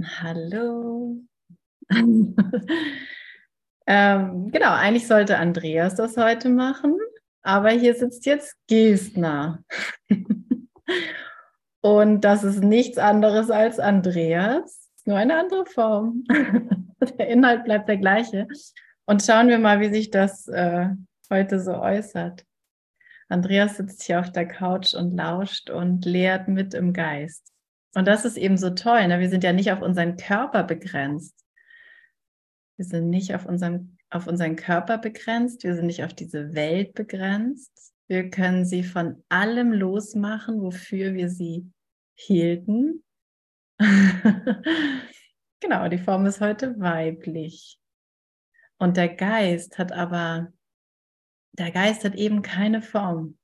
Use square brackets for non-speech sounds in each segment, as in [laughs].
Hallo. [laughs] ähm, genau, eigentlich sollte Andreas das heute machen, aber hier sitzt jetzt Gestner. [laughs] Und das ist nichts anderes als Andreas, nur eine andere Form. [laughs] der Inhalt bleibt der gleiche. Und schauen wir mal, wie sich das äh, heute so äußert. Andreas sitzt hier auf der Couch und lauscht und lehrt mit im Geist. Und das ist eben so toll. Ne? Wir sind ja nicht auf unseren Körper begrenzt. Wir sind nicht auf, unserem, auf unseren Körper begrenzt. Wir sind nicht auf diese Welt begrenzt. Wir können sie von allem losmachen, wofür wir sie hielten. [laughs] genau, die Form ist heute weiblich. Und der Geist hat aber, der Geist hat eben keine Form.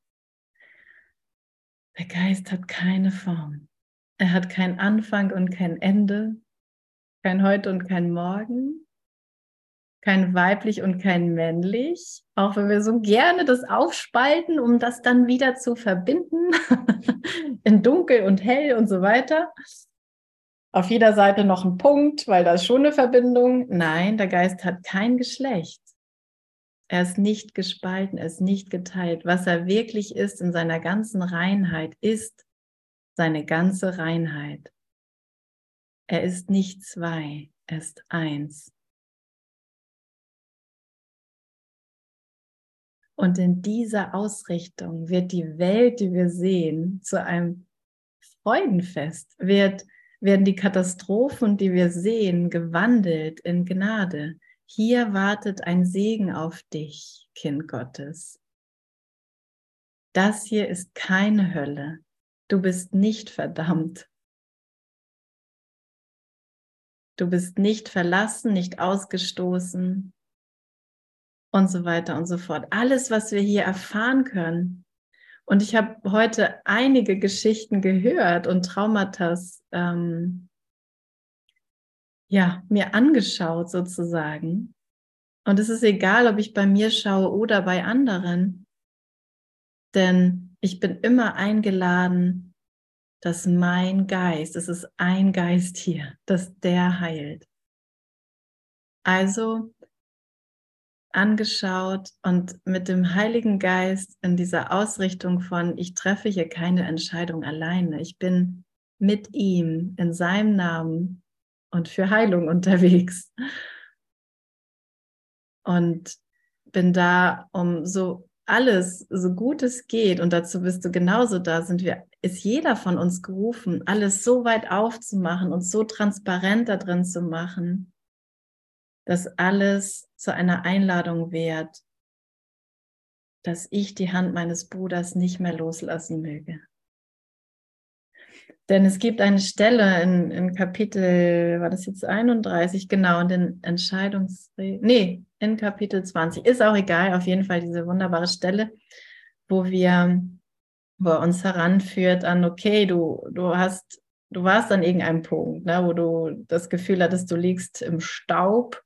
Der Geist hat keine Form. Er hat kein Anfang und kein Ende, kein Heute und kein Morgen, kein weiblich und kein männlich, auch wenn wir so gerne das aufspalten, um das dann wieder zu verbinden [laughs] in dunkel und hell und so weiter. Auf jeder Seite noch ein Punkt, weil da ist schon eine Verbindung. Nein, der Geist hat kein Geschlecht. Er ist nicht gespalten, er ist nicht geteilt. Was er wirklich ist in seiner ganzen Reinheit, ist seine ganze Reinheit. Er ist nicht zwei, er ist eins. Und in dieser Ausrichtung wird die Welt, die wir sehen, zu einem Freudenfest, wird, werden die Katastrophen, die wir sehen, gewandelt in Gnade. Hier wartet ein Segen auf dich, Kind Gottes. Das hier ist keine Hölle. Du bist nicht verdammt. Du bist nicht verlassen, nicht ausgestoßen und so weiter und so fort. Alles, was wir hier erfahren können. Und ich habe heute einige Geschichten gehört und Traumata ähm, ja, mir angeschaut sozusagen. Und es ist egal, ob ich bei mir schaue oder bei anderen. Denn ich bin immer eingeladen, dass mein Geist, es ist ein Geist hier, dass der heilt. Also angeschaut und mit dem Heiligen Geist in dieser Ausrichtung von, ich treffe hier keine Entscheidung alleine. Ich bin mit ihm in seinem Namen und für Heilung unterwegs. Und bin da, um so alles, so gut es geht, und dazu bist du genauso da, sind wir, ist jeder von uns gerufen, alles so weit aufzumachen und so transparent da drin zu machen, dass alles zu einer Einladung wird, dass ich die Hand meines Bruders nicht mehr loslassen möge. Denn es gibt eine Stelle in, in Kapitel, war das jetzt 31, genau, in den Entscheidungsregeln, nee, in Kapitel 20, ist auch egal, auf jeden Fall diese wunderbare Stelle, wo wir, wo er uns heranführt an, okay, du, du hast, du warst an irgendeinem Punkt, ne, wo du das Gefühl hattest, du liegst im Staub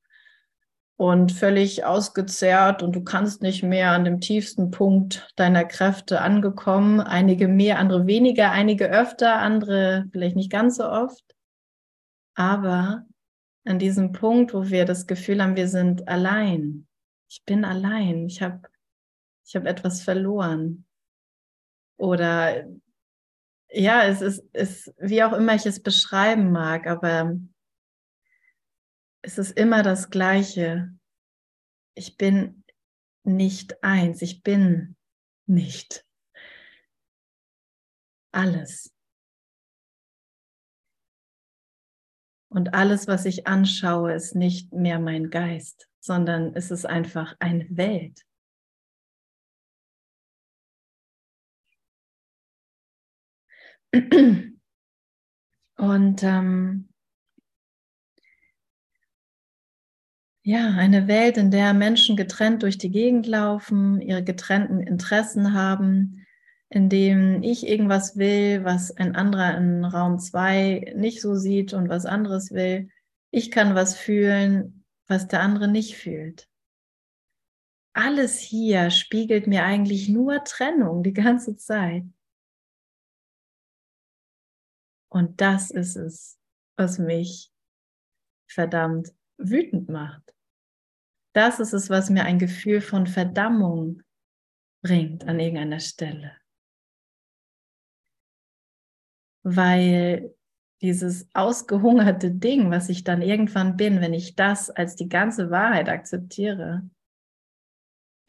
und völlig ausgezehrt und du kannst nicht mehr an dem tiefsten Punkt deiner Kräfte angekommen. Einige mehr, andere weniger, einige öfter, andere vielleicht nicht ganz so oft. Aber an diesem Punkt, wo wir das Gefühl haben, wir sind allein. Ich bin allein. Ich habe ich hab etwas verloren. Oder ja, es ist, ist, wie auch immer ich es beschreiben mag, aber es ist immer das Gleiche. Ich bin nicht eins, ich bin nicht alles. Und alles, was ich anschaue, ist nicht mehr mein Geist, sondern es ist einfach eine Welt. Und ähm, Ja, eine Welt, in der Menschen getrennt durch die Gegend laufen, ihre getrennten Interessen haben, in dem ich irgendwas will, was ein anderer in Raum 2 nicht so sieht und was anderes will. Ich kann was fühlen, was der andere nicht fühlt. Alles hier spiegelt mir eigentlich nur Trennung die ganze Zeit. Und das ist es, was mich verdammt wütend macht. Das ist es, was mir ein Gefühl von Verdammung bringt an irgendeiner Stelle. Weil dieses ausgehungerte Ding, was ich dann irgendwann bin, wenn ich das als die ganze Wahrheit akzeptiere,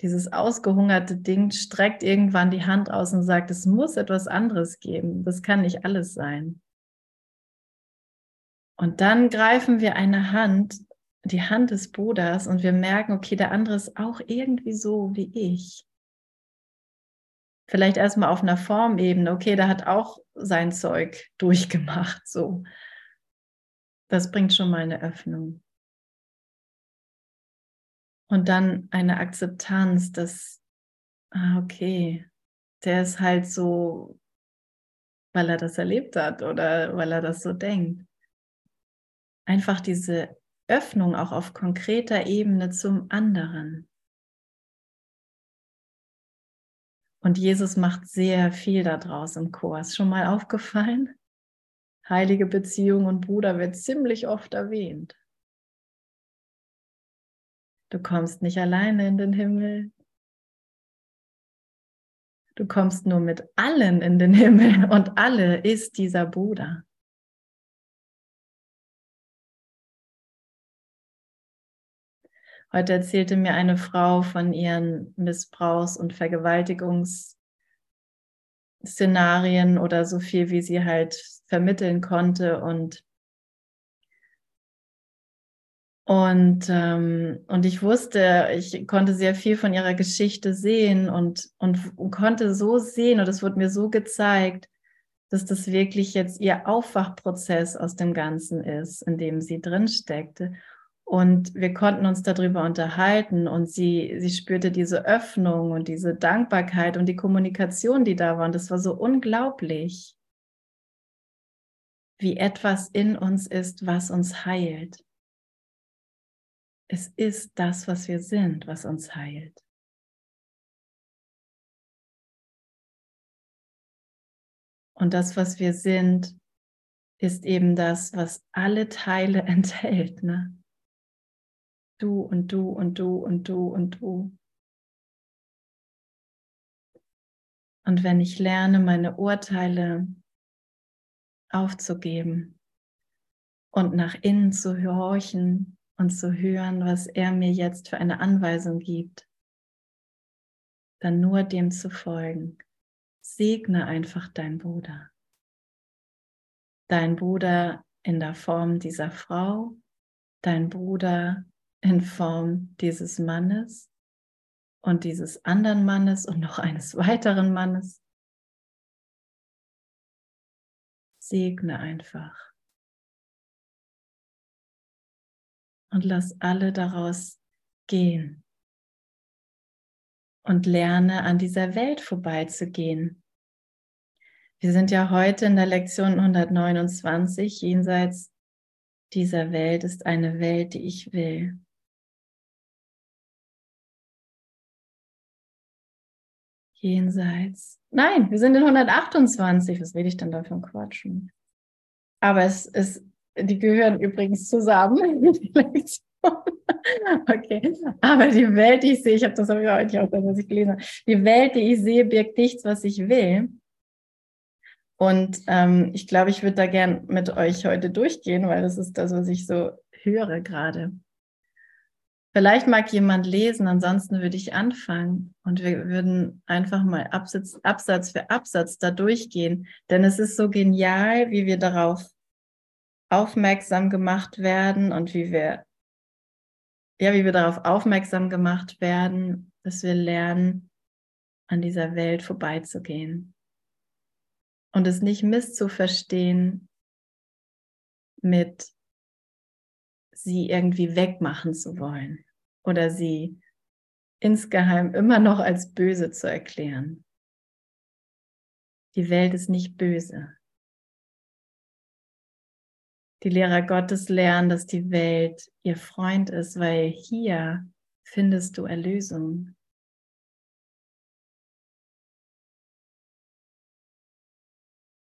dieses ausgehungerte Ding streckt irgendwann die Hand aus und sagt, es muss etwas anderes geben. Das kann nicht alles sein. Und dann greifen wir eine Hand, die Hand des Bruders, und wir merken, okay, der andere ist auch irgendwie so wie ich. Vielleicht erstmal auf einer Formebene, okay, der hat auch sein Zeug durchgemacht, so. Das bringt schon mal eine Öffnung. Und dann eine Akzeptanz, dass, ah, okay, der ist halt so, weil er das erlebt hat oder weil er das so denkt. Einfach diese Öffnung auch auf konkreter Ebene zum anderen. Und Jesus macht sehr viel daraus im Kurs. Schon mal aufgefallen? Heilige Beziehung und Bruder wird ziemlich oft erwähnt. Du kommst nicht alleine in den Himmel. Du kommst nur mit allen in den Himmel und alle ist dieser Bruder. Heute erzählte mir eine Frau von ihren Missbrauchs- und Vergewaltigungsszenarien oder so viel, wie sie halt vermitteln konnte. Und Und, ähm, und ich wusste, ich konnte sehr viel von ihrer Geschichte sehen und, und, und konnte so sehen, und es wurde mir so gezeigt, dass das wirklich jetzt ihr Aufwachprozess aus dem Ganzen ist, in dem sie drin steckte. Und wir konnten uns darüber unterhalten und sie, sie spürte diese Öffnung und diese Dankbarkeit und die Kommunikation, die da war. Und das war so unglaublich, wie etwas in uns ist, was uns heilt. Es ist das, was wir sind, was uns heilt. Und das, was wir sind, ist eben das, was alle Teile [laughs] enthält. Ne? Du und du und du und du und du. Und wenn ich lerne, meine Urteile aufzugeben und nach innen zu horchen, und zu hören, was er mir jetzt für eine Anweisung gibt, dann nur dem zu folgen. Segne einfach dein Bruder. Dein Bruder in der Form dieser Frau, dein Bruder in Form dieses Mannes und dieses anderen Mannes und noch eines weiteren Mannes. Segne einfach. und lass alle daraus gehen. Und lerne an dieser Welt vorbeizugehen. Wir sind ja heute in der Lektion 129. Jenseits dieser Welt ist eine Welt, die ich will. Jenseits. Nein, wir sind in 128. Was rede ich denn da für ein Quatschen? Aber es ist die gehören übrigens zusammen, [laughs] okay, aber die Welt, die ich sehe, ich habe das habe ich heute auch, was ich gelesen habe, die Welt, die ich sehe, birgt nichts, was ich will. Und ähm, ich glaube, ich würde da gern mit euch heute durchgehen, weil das ist das, was ich so höre gerade. Vielleicht mag jemand lesen, ansonsten würde ich anfangen. Und wir würden einfach mal Absatz, Absatz für Absatz da durchgehen, denn es ist so genial, wie wir darauf aufmerksam gemacht werden und wie wir, ja, wie wir darauf aufmerksam gemacht werden, dass wir lernen, an dieser Welt vorbeizugehen. Und es nicht misszuverstehen mit sie irgendwie wegmachen zu wollen oder sie insgeheim immer noch als böse zu erklären. Die Welt ist nicht böse die Lehrer Gottes lernen, dass die Welt ihr Freund ist, weil hier findest du Erlösung.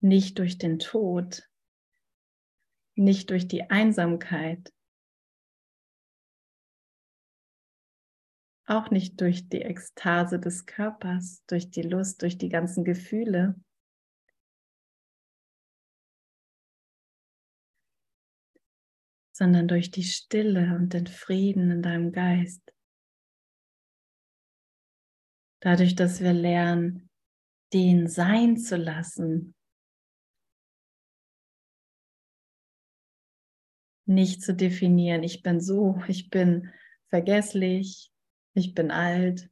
Nicht durch den Tod, nicht durch die Einsamkeit, auch nicht durch die Ekstase des Körpers, durch die Lust, durch die ganzen Gefühle, sondern durch die Stille und den Frieden in deinem Geist. Dadurch, dass wir lernen, den sein zu lassen, nicht zu definieren, ich bin so, ich bin vergesslich, ich bin alt.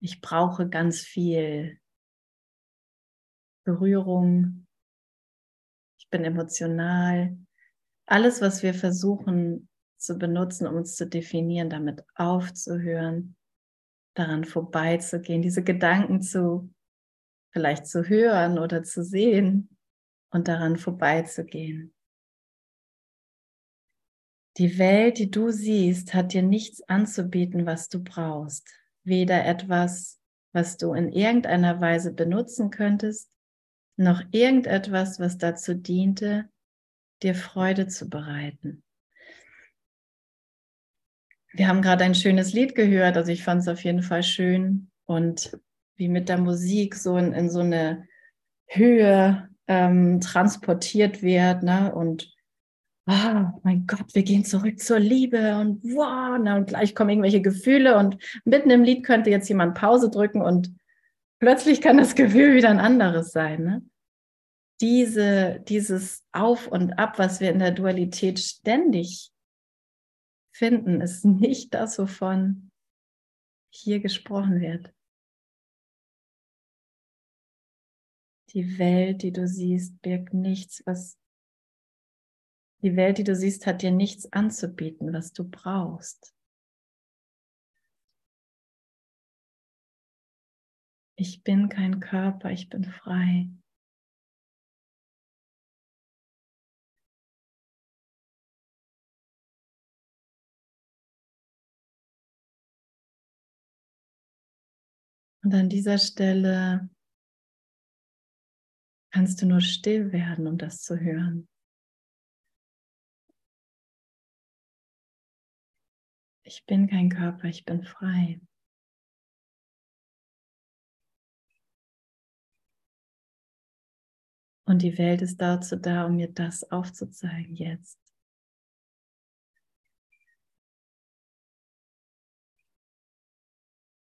Ich brauche ganz viel Berührung. Ich bin emotional. Alles, was wir versuchen zu benutzen, um uns zu definieren, damit aufzuhören, daran vorbeizugehen, diese Gedanken zu vielleicht zu hören oder zu sehen und daran vorbeizugehen. Die Welt, die du siehst, hat dir nichts anzubieten, was du brauchst. Weder etwas, was du in irgendeiner Weise benutzen könntest, noch irgendetwas, was dazu diente, dir Freude zu bereiten. Wir haben gerade ein schönes Lied gehört, also ich fand es auf jeden Fall schön und wie mit der Musik so in, in so eine Höhe ähm, transportiert wird, ne? Und ah, mein Gott, wir gehen zurück zur Liebe und wow, na, und gleich kommen irgendwelche Gefühle und mitten im Lied könnte jetzt jemand Pause drücken und plötzlich kann das Gefühl wieder ein anderes sein. Ne? Diese, dieses Auf und Ab, was wir in der Dualität ständig finden, ist nicht das, wovon hier gesprochen wird. Die Welt, die du siehst, birgt nichts, was die Welt, die du siehst, hat dir nichts anzubieten, was du brauchst. Ich bin kein Körper, ich bin frei. Und an dieser Stelle kannst du nur still werden, um das zu hören. Ich bin kein Körper, ich bin frei. Und die Welt ist dazu da, um mir das aufzuzeigen jetzt.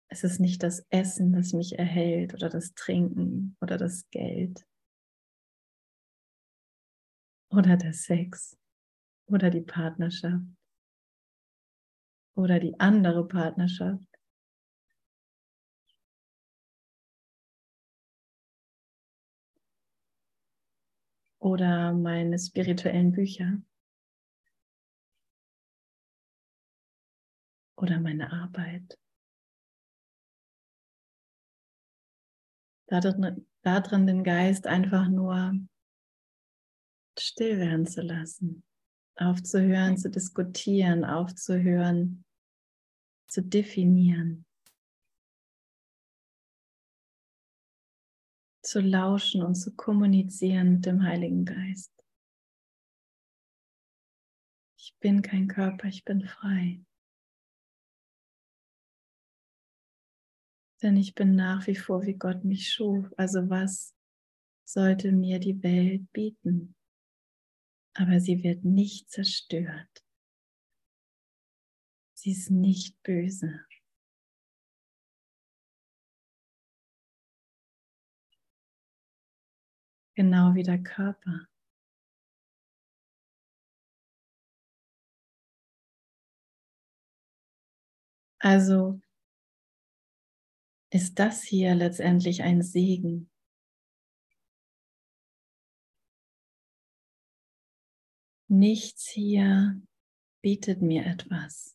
Es ist nicht das Essen, das mich erhält oder das Trinken oder das Geld oder der Sex oder die Partnerschaft oder die andere Partnerschaft. Oder meine spirituellen Bücher. Oder meine Arbeit. Darin, darin den Geist einfach nur still werden zu lassen, aufzuhören zu diskutieren, aufzuhören zu definieren, zu lauschen und zu kommunizieren mit dem Heiligen Geist. Ich bin kein Körper, ich bin frei. Denn ich bin nach wie vor, wie Gott mich schuf. Also was sollte mir die Welt bieten? aber sie wird nicht zerstört. Sie ist nicht böse. Genau wie der Körper. Also ist das hier letztendlich ein Segen. Nichts hier bietet mir etwas.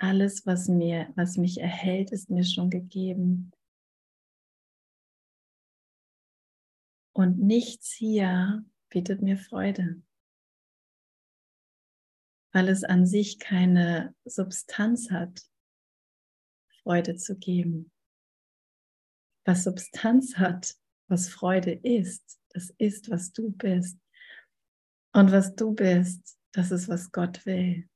Alles, was mir, was mich erhält, ist mir schon gegeben. Und nichts hier bietet mir Freude, weil es an sich keine Substanz hat, Freude zu geben. Was Substanz hat, was Freude ist, Das ist, was du bist. Und was du bist, das ist, was Gott will.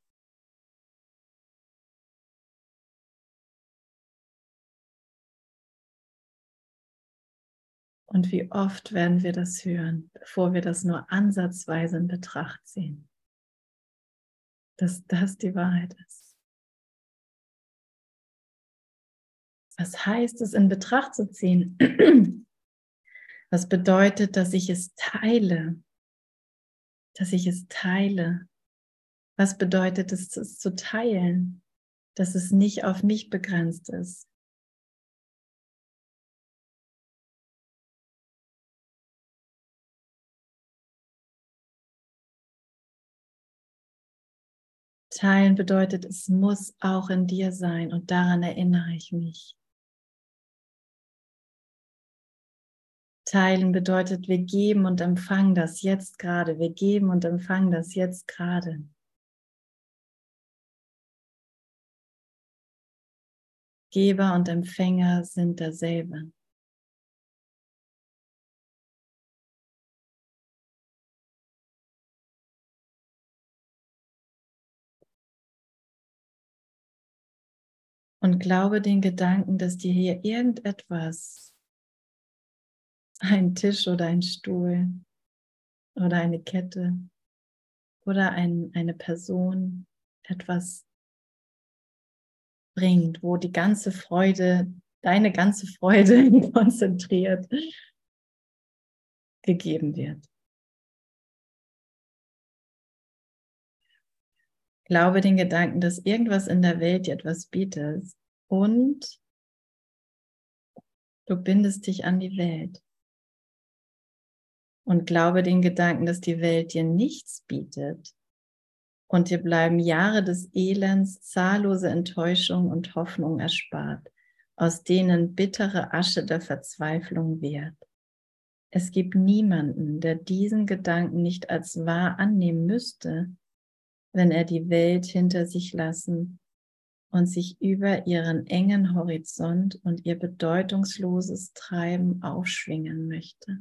Und wie oft werden wir das hören, bevor wir das nur ansatzweise in Betracht ziehen, dass das die Wahrheit ist. Was heißt es in Betracht zu ziehen? [clears throat] Was bedeutet, dass ich es teile? Dass ich es teile. Was bedeutet es, es zu teilen? Dass es nicht auf mich begrenzt ist. Teilen bedeutet, es muss auch in dir sein und daran erinnere ich mich. Teilen bedeutet, wir geben und empfangen das jetzt gerade. Wir geben und empfangen das jetzt gerade. Geber und Empfänger sind derselbe. Und glaube den Gedanken, dass dir hier irgendetwas, ein Tisch oder ein Stuhl oder eine Kette oder ein, eine Person etwas bringt, wo die ganze Freude, deine ganze Freude [laughs] konzentriert gegeben wird. Glaube den Gedanken, dass irgendwas in der Welt dir etwas bietet und du bindest dich an die Welt. Und glaube den Gedanken, dass die Welt dir nichts bietet und dir bleiben Jahre des Elends, zahllose Enttäuschung und Hoffnung erspart, aus denen bittere Asche der Verzweiflung wird. Es gibt niemanden, der diesen Gedanken nicht als wahr annehmen müsste, wenn er die Welt hinter sich lassen und sich über ihren engen Horizont und ihr bedeutungsloses Treiben aufschwingen möchte.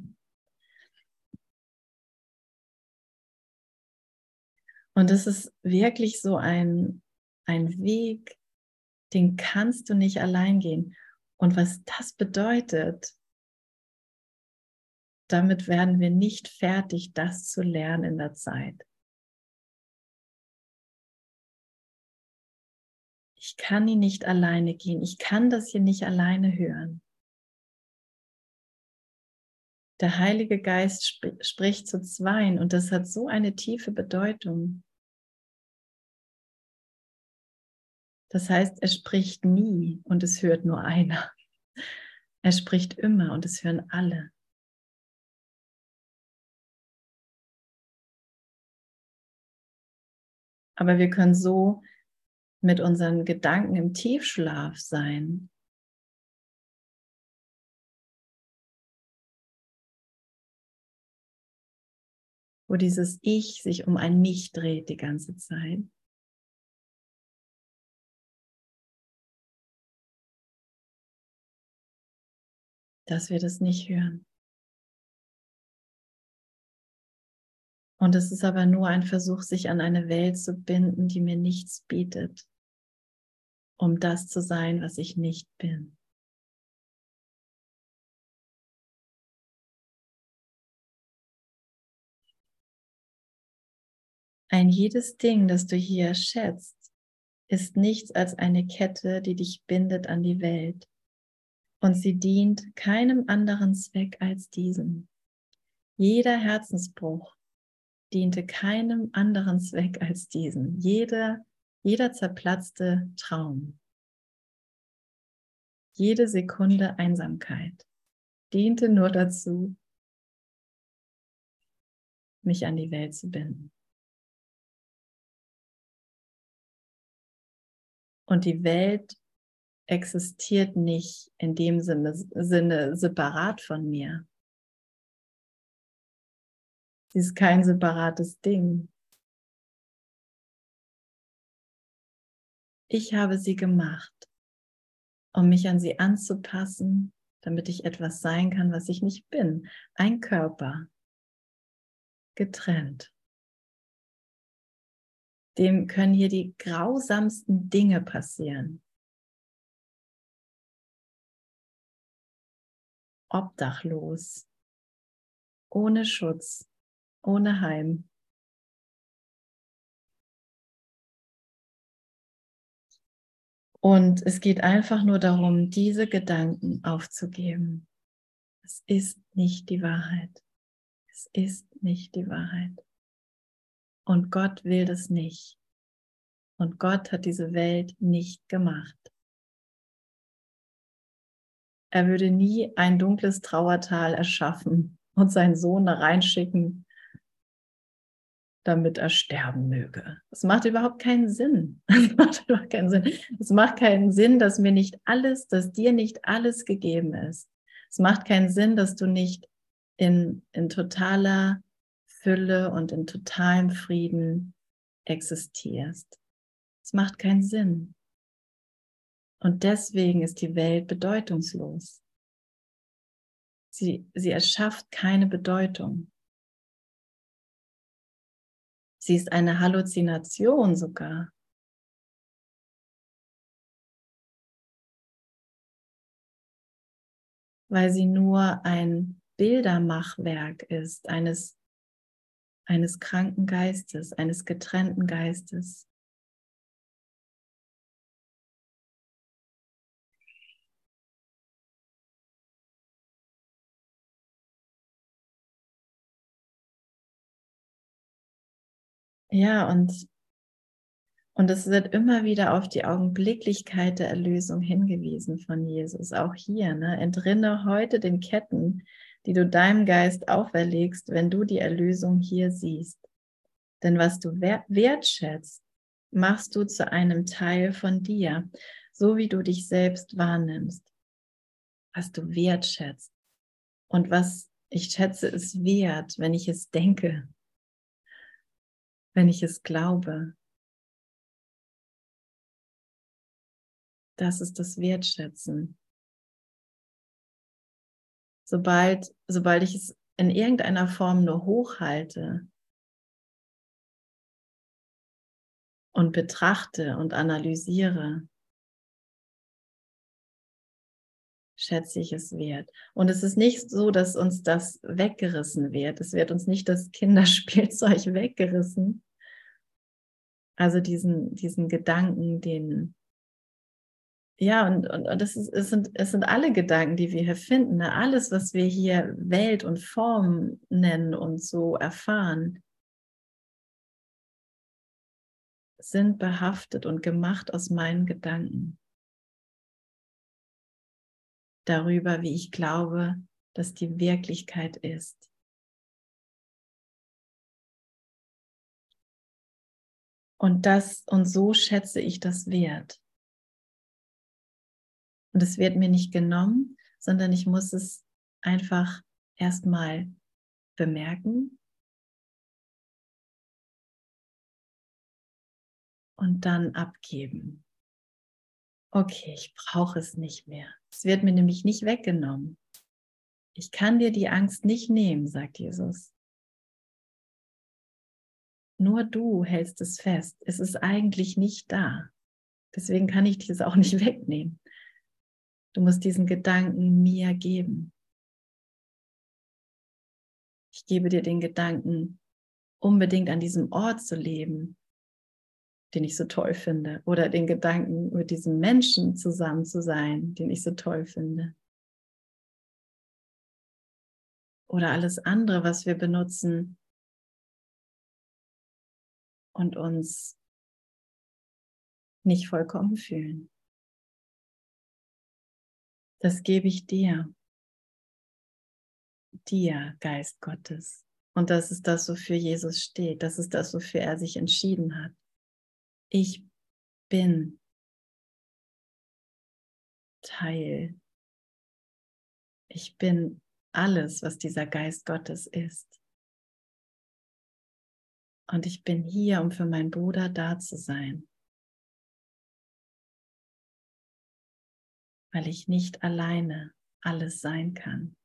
Und es ist wirklich so ein, ein Weg, den kannst du nicht allein gehen. Und was das bedeutet, damit werden wir nicht fertig, das zu lernen in der Zeit. Ich kann ihn nicht alleine gehen, ich kann das hier nicht alleine hören. Der Heilige Geist sp spricht zu zweien und das hat so eine tiefe Bedeutung. Das heißt, er spricht nie und es hört nur einer. Er spricht immer und es hören alle. Aber wir können so mit unseren Gedanken im Tiefschlaf sein. Wo dieses Ich sich um ein Mich dreht die ganze Zeit. Dass wir das nicht hören. Und es ist aber nur ein Versuch, sich an eine Welt zu binden, die mir nichts bietet um das zu sein, was ich nicht bin. Ein jedes Ding, das du hier schätzt, ist nichts als eine Kette, die dich bindet an die Welt. Und sie dient keinem anderen Zweck als diesem. Jeder Herzensbruch diente keinem anderen Zweck als diesem. Jeder jeder zerplatzte Traum, jede Sekunde Einsamkeit diente nur dazu, mich an die Welt zu binden. Und die Welt existiert nicht in dem Sinne, Sinne separat von mir. Sie ist kein separates Ding. Ich habe sie gemacht, um mich an sie anzupassen, damit ich etwas sein kann, was ich nicht bin. Ein Körper. getrennt. Dem können hier die grausamsten Dinge passieren. Obdachlos, ohne Schutz, ohne Heim. Und es geht einfach nur darum, diese Gedanken aufzugeben. Es ist nicht die Wahrheit. Es ist nicht die Wahrheit. Und Gott will das nicht. Und Gott hat diese Welt nicht gemacht. Er würde nie ein dunkles Trauertal erschaffen und seinen Sohn da reinschicken, damit er sterben möge. Das macht überhaupt keinen Sinn. [laughs] Das macht überhaupt keinen Sinn. Es macht keinen Sinn, dass mir nicht alles, dass dir nicht alles gegeben ist. Es macht keinen Sinn, dass du nicht in, in totaler Fülle und in totalem Frieden existierst. Es macht keinen Sinn. Und deswegen ist die Welt bedeutungslos. Sie, sie erschafft keine Bedeutung. Sie ist eine Halluzination sogar. Weil sie nur ein Bildermachwerk ist, eines, eines kranken Geistes, eines getrennten Geistes. Ja, und, und es wird immer wieder auf die Augenblicklichkeit der Erlösung hingewiesen von Jesus. Auch hier, ne? entrinne heute den Ketten, die du deinem Geist auferlegst, wenn du die Erlösung hier siehst. Denn was du wertschätzt, machst du zu einem Teil von dir, so wie du dich selbst wahrnimmst. Was du wertschätzt und was ich schätze, ist wert, wenn ich es denke, wenn ich es glaube. Das ist das Wertschätzen. Sobald, sobald ich es in irgendeiner Form nur hochhalte und betrachte und analysiere, schätze ich es wert. Und es ist nicht so, dass uns das weggerissen wird. Es wird uns nicht das Kinderspielzeug [laughs] weggerissen. Also diesen, diesen Gedanken, den, ja, und, und, und das ist, es, sind, es sind alle Gedanken, die wir hier finden. Ne? Alles, was wir hier Welt und Form nennen und so erfahren, sind behaftet und gemacht aus meinen Gedanken darüber, wie ich glaube, dass die Wirklichkeit ist. Und das und so schätze ich das wert. Und es wird mir nicht genommen, sondern ich muss es einfach erstmal bemerken und dann abgeben. Okay, ich brauche es nicht mehr. Es wird mir nämlich nicht weggenommen. Ich kann dir die Angst nicht nehmen, sagt Jesus. Nur du hältst es fest. Es ist eigentlich nicht da. Deswegen kann ich es auch nicht [laughs] wegnehmen. Du musst diesen Gedanken mir geben. Ich gebe dir den Gedanken, unbedingt an diesem Ort zu leben, den ich so toll finde, oder den Gedanken, mit diesem Menschen zusammen zu sein, den ich so toll finde. Oder alles andere, was wir benutzen und uns nicht vollkommen fühlen. Das gebe ich dir. Dir, Geist Gottes. Und das ist das, wofür Jesus steht. Das ist das, wofür er sich entschieden hat. Ich bin Teil. Ich bin alles, was dieser Geist Gottes ist. Und ich bin hier, um für meinen Bruder da zu sein. Weil ich nicht alleine alles sein kann.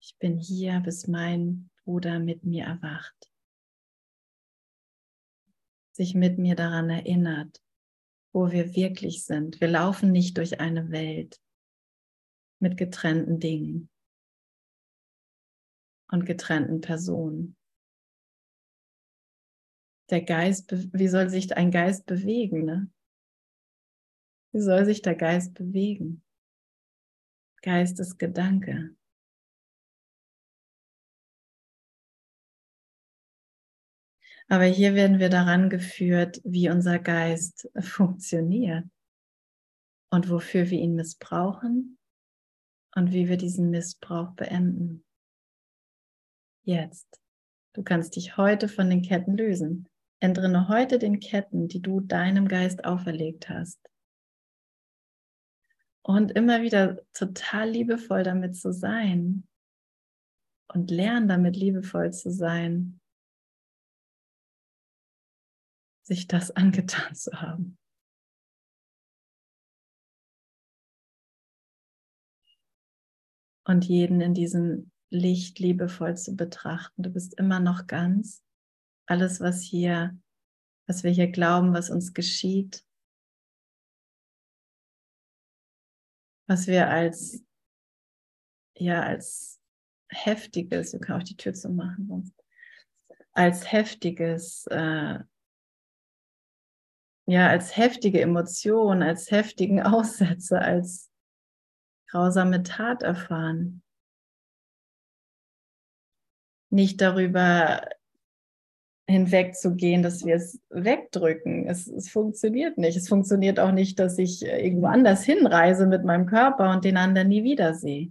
Ich bin hier, bis mein Bruder mit mir erwacht, sich mit mir daran erinnert, wo wir wirklich sind. Wir laufen nicht durch eine Welt mit getrennten Dingen und getrennten Personen. Der Geist, wie soll sich ein Geist bewegen? Ne? Wie soll sich der Geist bewegen? Geist ist Gedanke. Aber hier werden wir daran geführt, wie unser Geist funktioniert und wofür wir ihn missbrauchen und wie wir diesen Missbrauch beenden. Jetzt. Du kannst dich heute von den Ketten lösen. Entrinne heute den Ketten, die du deinem Geist auferlegt hast. Und immer wieder total liebevoll damit zu sein. Und lern damit liebevoll zu sein. Sich das angetan zu haben. Und jeden in diesem Licht liebevoll zu betrachten. Du bist immer noch ganz. Alles, was hier, was wir hier glauben, was uns geschieht, was wir als, ja, als heftiges, wir können auch die Tür zu machen, sonst, als heftiges, äh, ja, als heftige Emotion, als heftigen [laughs] Aussätze, als grausame Tat erfahren. Nicht darüber hinwegzugehen, dass wir es wegdrücken. Es, es, funktioniert nicht. Es funktioniert auch nicht, dass ich äh, irgendwo anders hinreise mit meinem Körper und den anderen nie wiedersehe.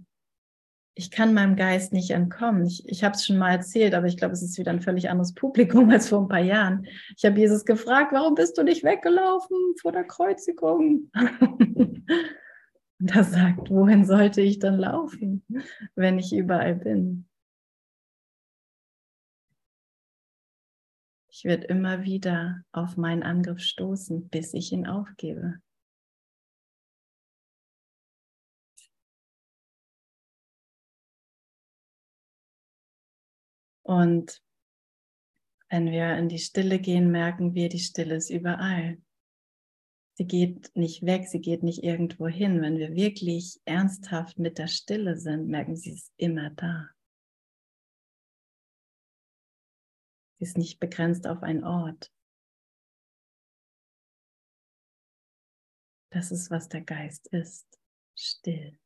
Ich kann meinem Geist nicht entkommen. Ich, ich habe es schon mal erzählt, aber ich glaube, es ist wieder ein völlig anderes Publikum [laughs] als vor ein paar Jahren. Ich habe Jesus gefragt, warum bist du nicht weggelaufen vor der Kreuzigung? [laughs] und er sagt, wohin sollte ich dann laufen, wenn ich überall bin? Ich werde immer wieder auf meinen Angriff stoßen, bis ich ihn aufgebe. Und wenn wir in die Stille gehen, merken wir, die Stille ist überall. Sie geht nicht weg, sie geht nicht irgendwo hin. Wenn wir wirklich ernsthaft mit der Stille sind, merken sie es immer da. Sie ist nicht begrenzt auf einen Ort. Das ist, was der Geist ist. Still.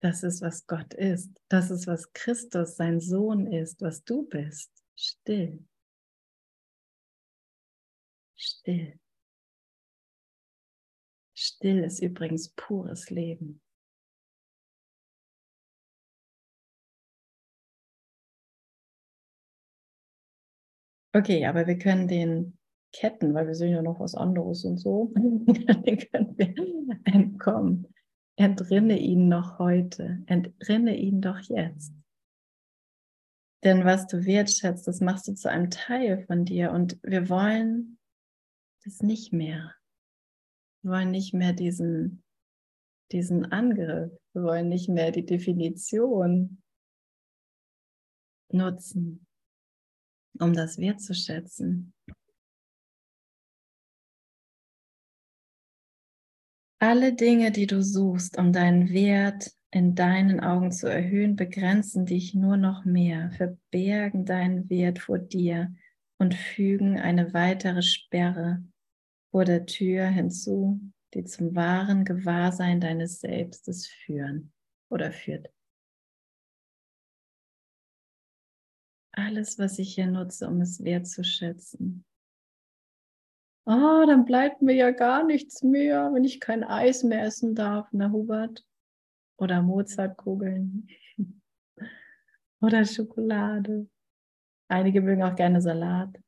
Das ist, was Gott ist. Das ist, was Christus, sein Sohn ist, was du bist. Still. Still. Still ist übrigens pures Leben. Okay, aber wir können den Ketten, weil wir sehen ja noch was anderes und so, [laughs] den können wir entkommen. Entrinne ihn noch heute, entrinne ihn doch jetzt. Denn was du wertschätzt, das machst du zu einem Teil von dir und wir wollen das nicht mehr. Wir wollen nicht mehr diesen, diesen Angriff, wir wollen nicht mehr die Definition nutzen um das wertzuschätzen. Alle Dinge, die du suchst, um deinen Wert in deinen Augen zu erhöhen, begrenzen dich nur noch mehr, verbergen deinen Wert vor dir und fügen eine weitere Sperre vor der Tür hinzu, die zum wahren Gewahrsein deines Selbstes führen oder führt. alles, was ich hier nutze, um es wertzuschätzen. Ah, dann bleibt mir ja gar nichts mehr, wenn ich kein Eis mehr essen darf, ne Hubert? Oder Mozartkugeln. [laughs] Oder Schokolade. Einige mögen auch gerne Salat.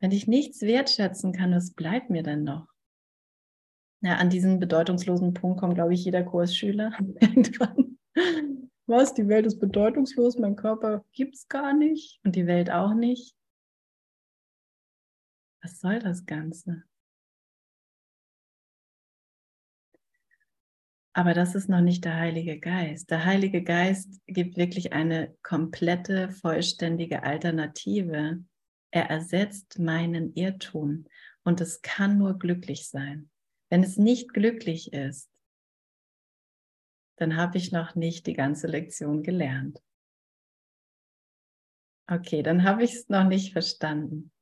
Wenn ich nichts wertschätzen kann, was bleibt mir denn noch? Ja, an diesen bedeutungslosen Punkt kommt, glaube ich, jeder Kursschüler [laughs] was, die Welt ist bedeutungslos, mein Körper gibt es gar nicht und die Welt auch nicht. Was soll das Ganze? Aber das ist noch nicht der Heilige Geist. Der Heilige Geist gibt wirklich eine komplette, vollständige Alternative. Er ersetzt meinen Irrtum und es kann nur glücklich sein. Wenn es nicht glücklich ist, dann habe ich noch nicht die ganze Lektion gelernt. Okay, dann habe ich es noch nicht verstanden.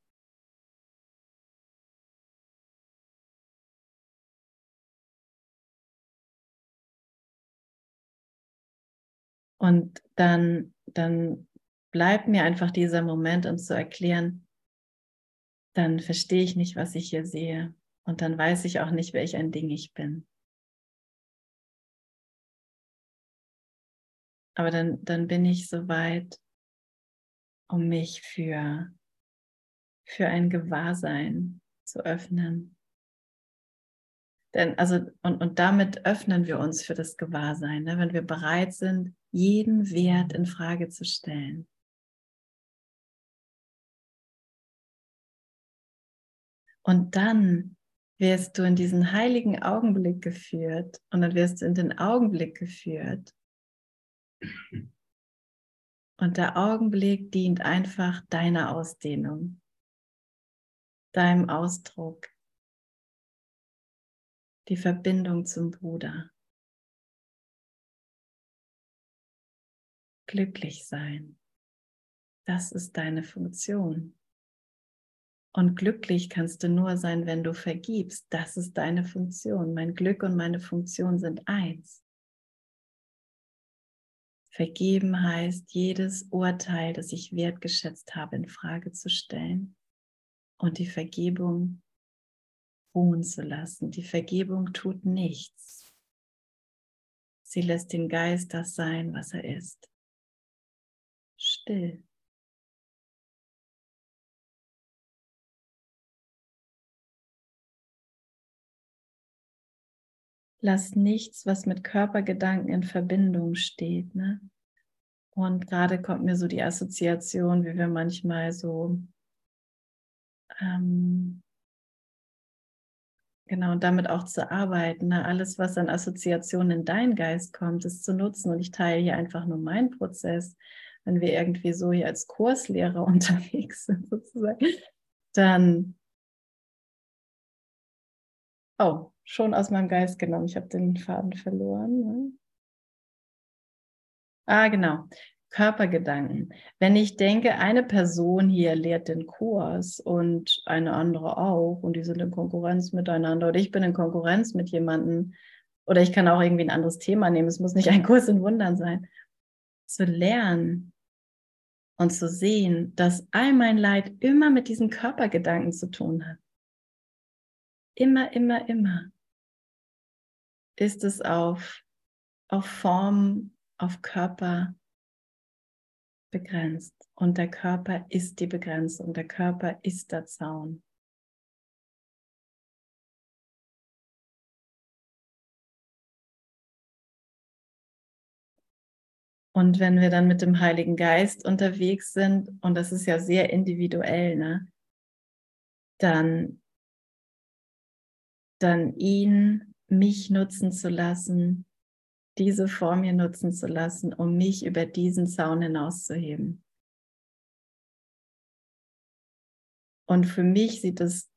Und dann, dann bleibt mir einfach dieser Moment, um zu erklären, dann verstehe ich nicht, was ich hier sehe. Und dann weiß ich auch nicht, welch ein Ding ich bin. Aber dann, dann bin ich soweit, um mich für, für ein Gewahrsein zu öffnen. Denn also, und, und damit öffnen wir uns für das Gewahrsein, ne? wenn wir bereit sind, jeden Wert in Frage zu stellen. Und dann wirst du in diesen heiligen Augenblick geführt und dann wirst du in den Augenblick geführt. Und der Augenblick dient einfach deiner Ausdehnung, deinem Ausdruck, die Verbindung zum Bruder. Glücklich sein. Das ist deine Funktion. Und glücklich kannst du nur sein, wenn du vergibst. Das ist deine Funktion. Mein Glück und meine Funktion sind eins. Vergeben heißt, jedes Urteil, das ich wertgeschätzt habe, in Frage zu stellen und die Vergebung ruhen zu lassen. Die Vergebung tut nichts. Sie lässt den Geist das sein, was er ist still. Lass nichts, was mit Körpergedanken in Verbindung steht. Ne? Und gerade kommt mir so die Assoziation, wie wir manchmal so ähm, genau und damit auch zu arbeiten. Ne? Alles, was an Assoziationen in deinen Geist kommt, ist zu nutzen. Und ich teile hier einfach nur meinen Prozess wenn wir irgendwie so hier als Kurslehrer [laughs] unterwegs sind, sozusagen, dann, oh, schon aus meinem Geist genommen. Ich habe den Faden verloren. Ne? Ah, genau. Körpergedanken. Wenn ich denke, eine Person hier lehrt den Kurs und eine andere auch und die sind in Konkurrenz miteinander oder ich bin in Konkurrenz mit jemandem oder ich kann auch irgendwie ein anderes Thema nehmen, es muss nicht ein Kurs in Wundern sein, zu lernen, und zu sehen, dass all mein Leid immer mit diesen Körpergedanken zu tun hat. Immer, immer, immer ist es auf, auf Form, auf Körper begrenzt. Und der Körper ist die Begrenzung, der Körper ist der Zaun. Und wenn wir dann mit dem Heiligen Geist unterwegs sind, und das ist ja sehr individuell, ne, dann, dann ihn, mich nutzen zu lassen, diese Form hier nutzen zu lassen, um mich über diesen Zaun hinauszuheben. Und für mich sieht es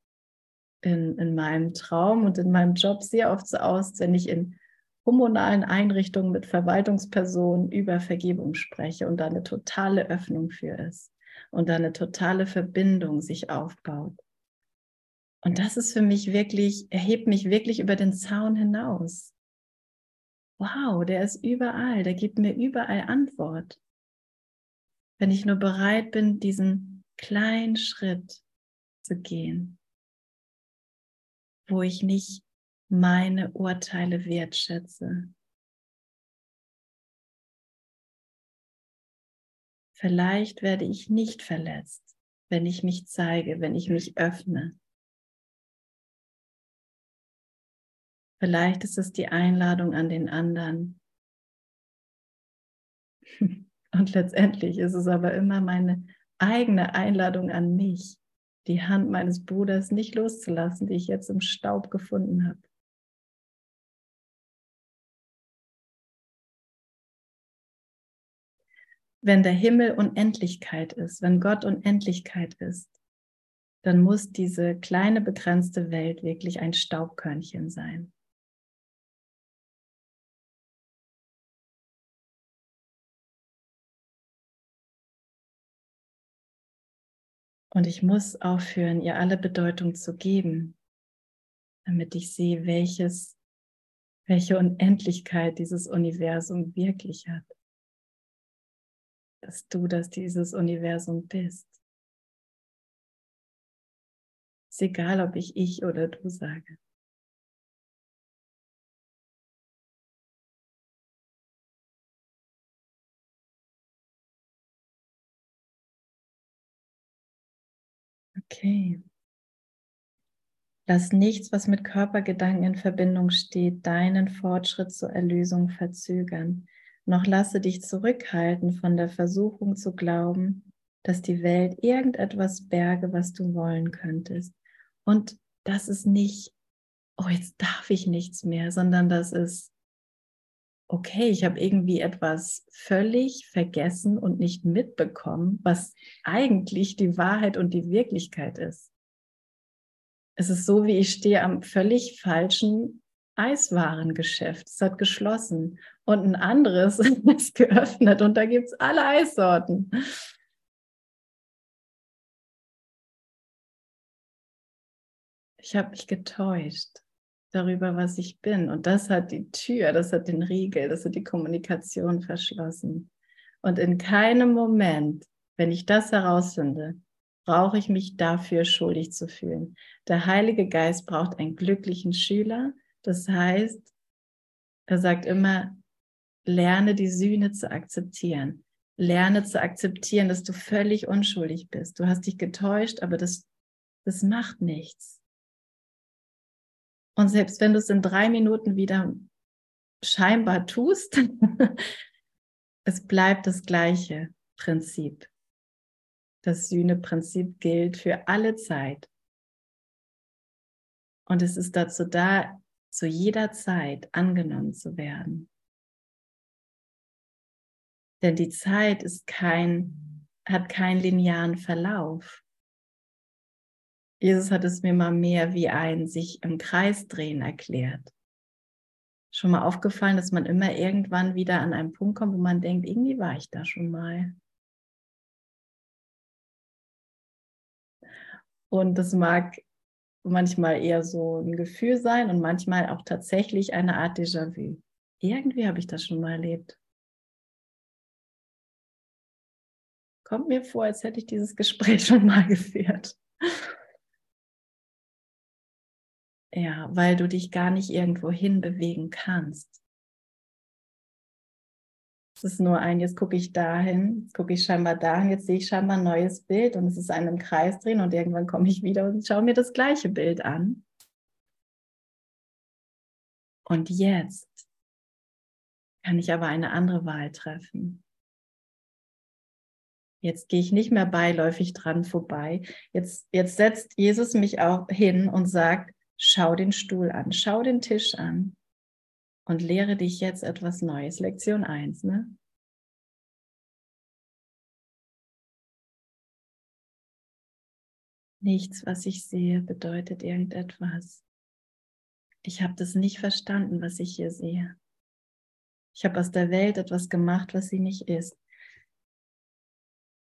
in, in meinem Traum und in meinem Job sehr oft so aus, wenn ich in kommunalen Einrichtungen mit Verwaltungspersonen über Vergebung spreche und da eine totale Öffnung für ist und da eine totale Verbindung sich aufbaut. Und das ist für mich wirklich, erhebt mich wirklich über den Zaun hinaus. Wow, der ist überall, der gibt mir überall Antwort. Wenn ich nur bereit bin, diesen kleinen Schritt zu gehen, wo ich nicht meine Urteile wertschätze. Vielleicht werde ich nicht verletzt, wenn ich mich zeige, wenn ich mich öffne. Vielleicht ist es die Einladung an den anderen. [laughs] Und letztendlich ist es aber immer meine eigene Einladung an mich, die Hand meines Bruders nicht loszulassen, die ich jetzt im Staub gefunden habe. Wenn der Himmel Unendlichkeit ist, wenn Gott Unendlichkeit ist, dann muss diese kleine begrenzte Welt wirklich ein Staubkörnchen sein. Und ich muss aufhören, ihr alle Bedeutung zu geben, damit ich sehe, welches, welche Unendlichkeit dieses Universum wirklich hat. Dass du das dieses Universum bist. Ist egal, ob ich ich oder du sage. Okay. Lass nichts, was mit Körpergedanken in Verbindung steht, deinen Fortschritt zur Erlösung verzögern. Noch lasse dich zurückhalten von der Versuchung zu glauben, dass die Welt irgendetwas berge, was du wollen könntest. Und das ist nicht, oh, jetzt darf ich nichts mehr, sondern das ist, okay, ich habe irgendwie etwas völlig vergessen und nicht mitbekommen, was eigentlich die Wahrheit und die Wirklichkeit ist. Es ist so, wie ich stehe am völlig falschen Eiswarengeschäft. Es hat geschlossen und ein anderes [laughs] ist geöffnet und da gibt es alle Eissorten. Ich habe mich getäuscht darüber, was ich bin. Und das hat die Tür, das hat den Riegel, das hat die Kommunikation verschlossen. Und in keinem Moment, wenn ich das herausfinde, brauche ich mich dafür schuldig zu fühlen. Der Heilige Geist braucht einen glücklichen Schüler. Das heißt, er sagt immer, lerne die Sühne zu akzeptieren. Lerne zu akzeptieren, dass du völlig unschuldig bist. Du hast dich getäuscht, aber das, das macht nichts. Und selbst wenn du es in drei Minuten wieder scheinbar tust, [laughs] es bleibt das gleiche Prinzip. Das Sühneprinzip gilt für alle Zeit. Und es ist dazu da, zu jeder Zeit angenommen zu werden. Denn die Zeit ist kein, hat keinen linearen Verlauf. Jesus hat es mir mal mehr wie ein sich im Kreis drehen erklärt. Schon mal aufgefallen, dass man immer irgendwann wieder an einen Punkt kommt, wo man denkt, irgendwie war ich da schon mal. Und das mag manchmal eher so ein Gefühl sein und manchmal auch tatsächlich eine Art Déjà-vu. Irgendwie habe ich das schon mal erlebt. Kommt mir vor, als hätte ich dieses Gespräch [laughs] schon mal geführt. Ja, weil du dich gar nicht irgendwo hin bewegen kannst. Es ist nur ein, jetzt gucke ich dahin, jetzt gucke ich scheinbar dahin, jetzt sehe ich scheinbar ein neues Bild und es ist ein im Kreis drehen und irgendwann komme ich wieder und schaue mir das gleiche Bild an. Und jetzt kann ich aber eine andere Wahl treffen. Jetzt gehe ich nicht mehr beiläufig dran vorbei. Jetzt, jetzt setzt Jesus mich auch hin und sagt, Schau den Stuhl an, schau den Tisch an und lehre dich jetzt etwas Neues. Lektion 1, ne? Nichts, was ich sehe, bedeutet irgendetwas. Ich habe das nicht verstanden, was ich hier sehe. Ich habe aus der Welt etwas gemacht, was sie nicht ist.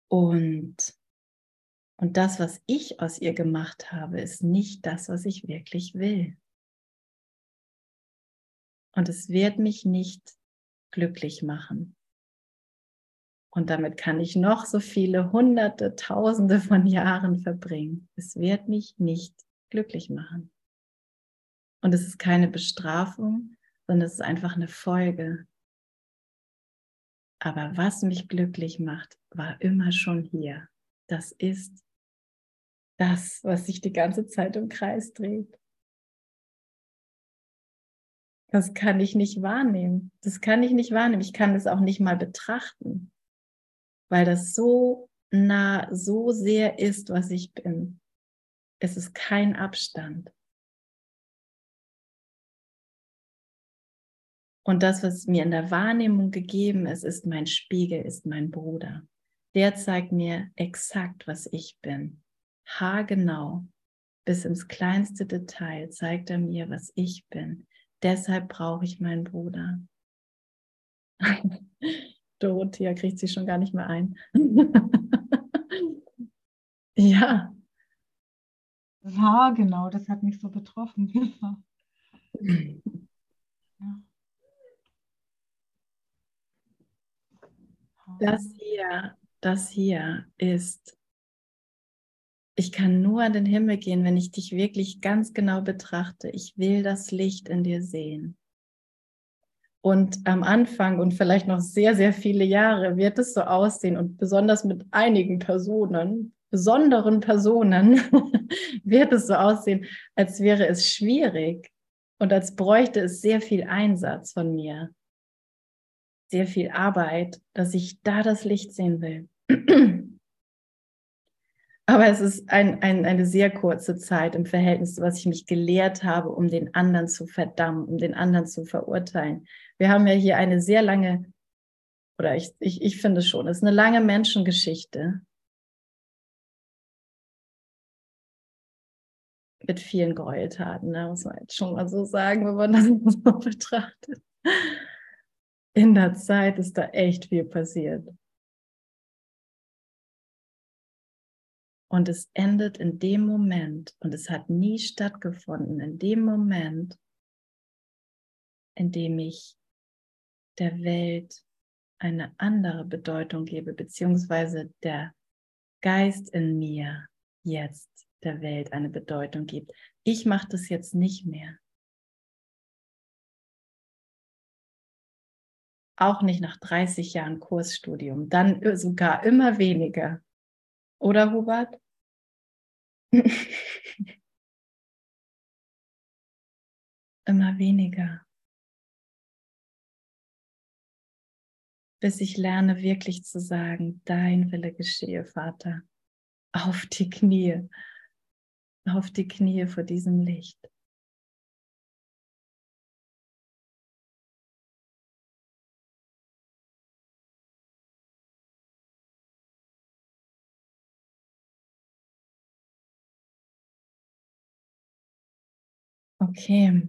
Und und das, was ich aus ihr gemacht habe, ist nicht das, was ich wirklich will. Und es wird mich nicht glücklich machen. Und damit kann ich noch so viele hunderte, tausende von Jahren verbringen. Es wird mich nicht glücklich machen. Und es ist keine Bestrafung, sondern es ist einfach eine Folge. Aber was mich glücklich macht, war immer schon hier. Das ist das, was sich die ganze Zeit im Kreis dreht. Das kann ich nicht wahrnehmen. Das kann ich nicht wahrnehmen. Ich kann das auch nicht mal betrachten, weil das so nah, so sehr ist, was ich bin. Es ist kein Abstand. Und das, was mir in der Wahrnehmung gegeben ist, ist mein Spiegel, ist mein Bruder. Der zeigt mir exakt, was ich bin. Haargenau, bis ins kleinste Detail zeigt er mir, was ich bin. Deshalb brauche ich meinen Bruder. [laughs] Dorothea kriegt sie schon gar nicht mehr ein. [laughs] ja. Ja, genau, das hat mich so betroffen. [laughs] ja. Das hier, das hier ist, ich kann nur an den Himmel gehen, wenn ich dich wirklich ganz genau betrachte. Ich will das Licht in dir sehen. Und am Anfang und vielleicht noch sehr, sehr viele Jahre wird es so aussehen und besonders mit einigen Personen, besonderen Personen, [laughs] wird es so aussehen, als wäre es schwierig und als bräuchte es sehr viel Einsatz von mir sehr viel Arbeit, dass ich da das Licht sehen will. Aber es ist ein, ein, eine sehr kurze Zeit im Verhältnis zu was ich mich gelehrt habe, um den anderen zu verdammen, um den anderen zu verurteilen. Wir haben ja hier eine sehr lange, oder ich, ich, ich finde schon, es ist eine lange Menschengeschichte mit vielen Gräueltaten, ne, muss man jetzt schon mal so sagen, wenn man das [laughs] so betrachtet in der Zeit ist da echt viel passiert. Und es endet in dem Moment, und es hat nie stattgefunden, in dem Moment, in dem ich der Welt eine andere Bedeutung gebe, beziehungsweise der Geist in mir jetzt der Welt eine Bedeutung gibt. Ich mache das jetzt nicht mehr. Auch nicht nach 30 Jahren Kursstudium, dann sogar immer weniger. Oder Hubert? [laughs] immer weniger. Bis ich lerne wirklich zu sagen, dein Wille geschehe, Vater. Auf die Knie. Auf die Knie vor diesem Licht. Okay.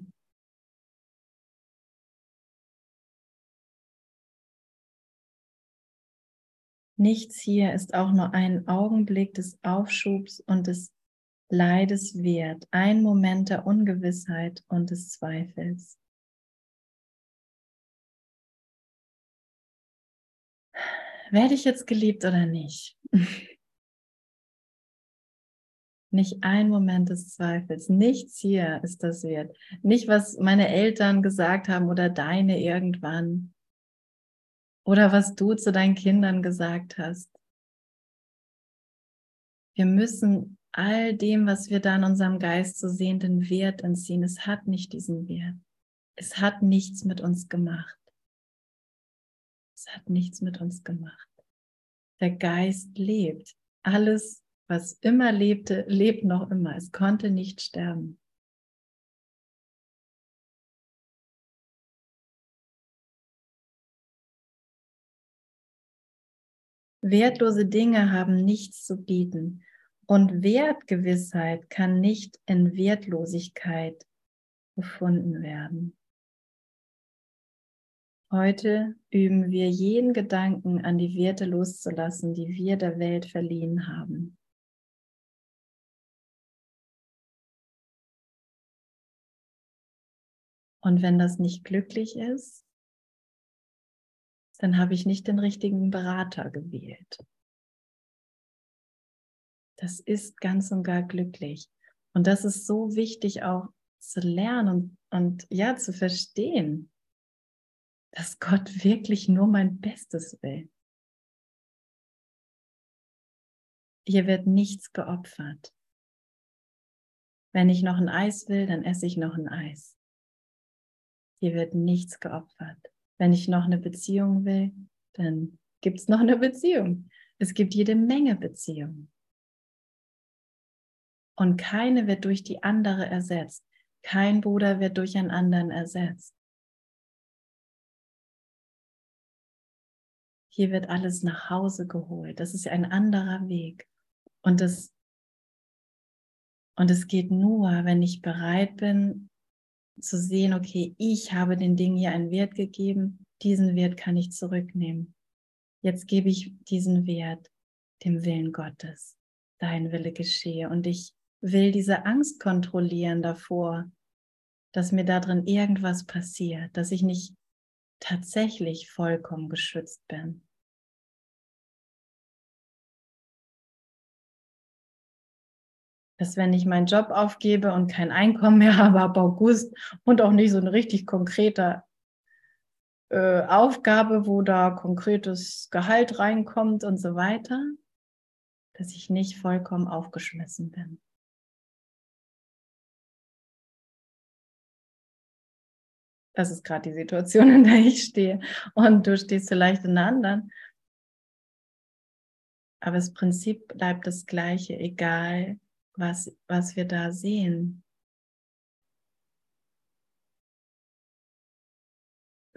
Nichts hier ist auch nur ein Augenblick des Aufschubs und des Leides wert, ein Moment der Ungewissheit und des Zweifels. Werde ich jetzt geliebt oder nicht? [laughs] Nicht ein Moment des Zweifels. Nichts hier ist das wert. Nicht, was meine Eltern gesagt haben oder deine irgendwann. Oder was du zu deinen Kindern gesagt hast. Wir müssen all dem, was wir da in unserem Geist so sehen, den Wert entziehen. Es hat nicht diesen Wert. Es hat nichts mit uns gemacht. Es hat nichts mit uns gemacht. Der Geist lebt. Alles was immer lebte, lebt noch immer. Es konnte nicht sterben. Wertlose Dinge haben nichts zu bieten und Wertgewissheit kann nicht in Wertlosigkeit gefunden werden. Heute üben wir jeden Gedanken an die Werte loszulassen, die wir der Welt verliehen haben. Und wenn das nicht glücklich ist, dann habe ich nicht den richtigen Berater gewählt. Das ist ganz und gar glücklich. Und das ist so wichtig auch zu lernen und, und ja zu verstehen, dass Gott wirklich nur mein Bestes will. Hier wird nichts geopfert. Wenn ich noch ein Eis will, dann esse ich noch ein Eis. Hier wird nichts geopfert. Wenn ich noch eine Beziehung will, dann gibt es noch eine Beziehung. Es gibt jede Menge Beziehungen. Und keine wird durch die andere ersetzt. Kein Bruder wird durch einen anderen ersetzt. hier wird alles nach Hause geholt. Das ist ein anderer Weg. Und es, und es geht nur, wenn ich bereit bin zu sehen, okay, ich habe den Dingen hier einen Wert gegeben, diesen Wert kann ich zurücknehmen. Jetzt gebe ich diesen Wert dem Willen Gottes. Dein Wille geschehe. Und ich will diese Angst kontrollieren davor, dass mir da drin irgendwas passiert, dass ich nicht tatsächlich vollkommen geschützt bin. Dass wenn ich meinen Job aufgebe und kein Einkommen mehr [laughs] habe ab August und auch nicht so eine richtig konkrete äh, Aufgabe, wo da konkretes Gehalt reinkommt und so weiter, dass ich nicht vollkommen aufgeschmissen bin. Das ist gerade die Situation, in der ich stehe. Und du stehst vielleicht in einer anderen. Aber das Prinzip bleibt das gleiche, egal was, was wir da sehen.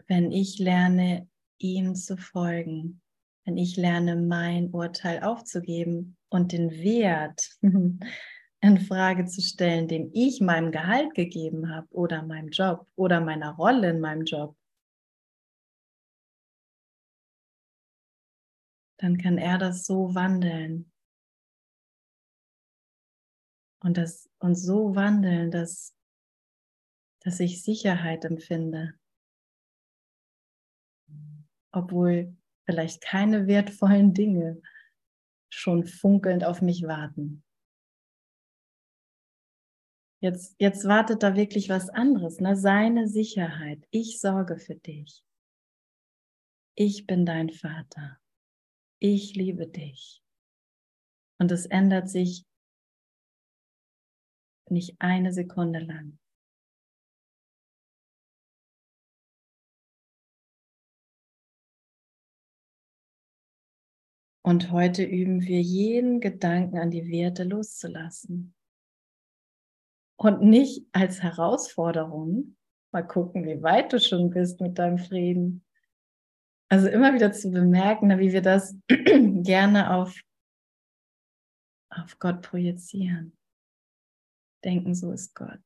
Wenn ich lerne, ihm zu folgen, wenn ich lerne, mein Urteil aufzugeben und den Wert [laughs] in Frage zu stellen, den ich meinem Gehalt gegeben habe oder meinem Job oder meiner Rolle in meinem Job, dann kann er das so wandeln. Und das und so wandeln, dass, dass ich Sicherheit empfinde. Obwohl vielleicht keine wertvollen Dinge schon funkelnd auf mich warten. Jetzt, jetzt wartet da wirklich was anderes, ne? Seine Sicherheit. Ich sorge für dich. Ich bin dein Vater. Ich liebe dich. Und es ändert sich nicht eine Sekunde lang. Und heute üben wir jeden Gedanken an die Werte loszulassen und nicht als Herausforderung. Mal gucken, wie weit du schon bist mit deinem Frieden. Also immer wieder zu bemerken, wie wir das [clears throat] gerne auf, auf Gott projizieren. Denken, so ist Gott.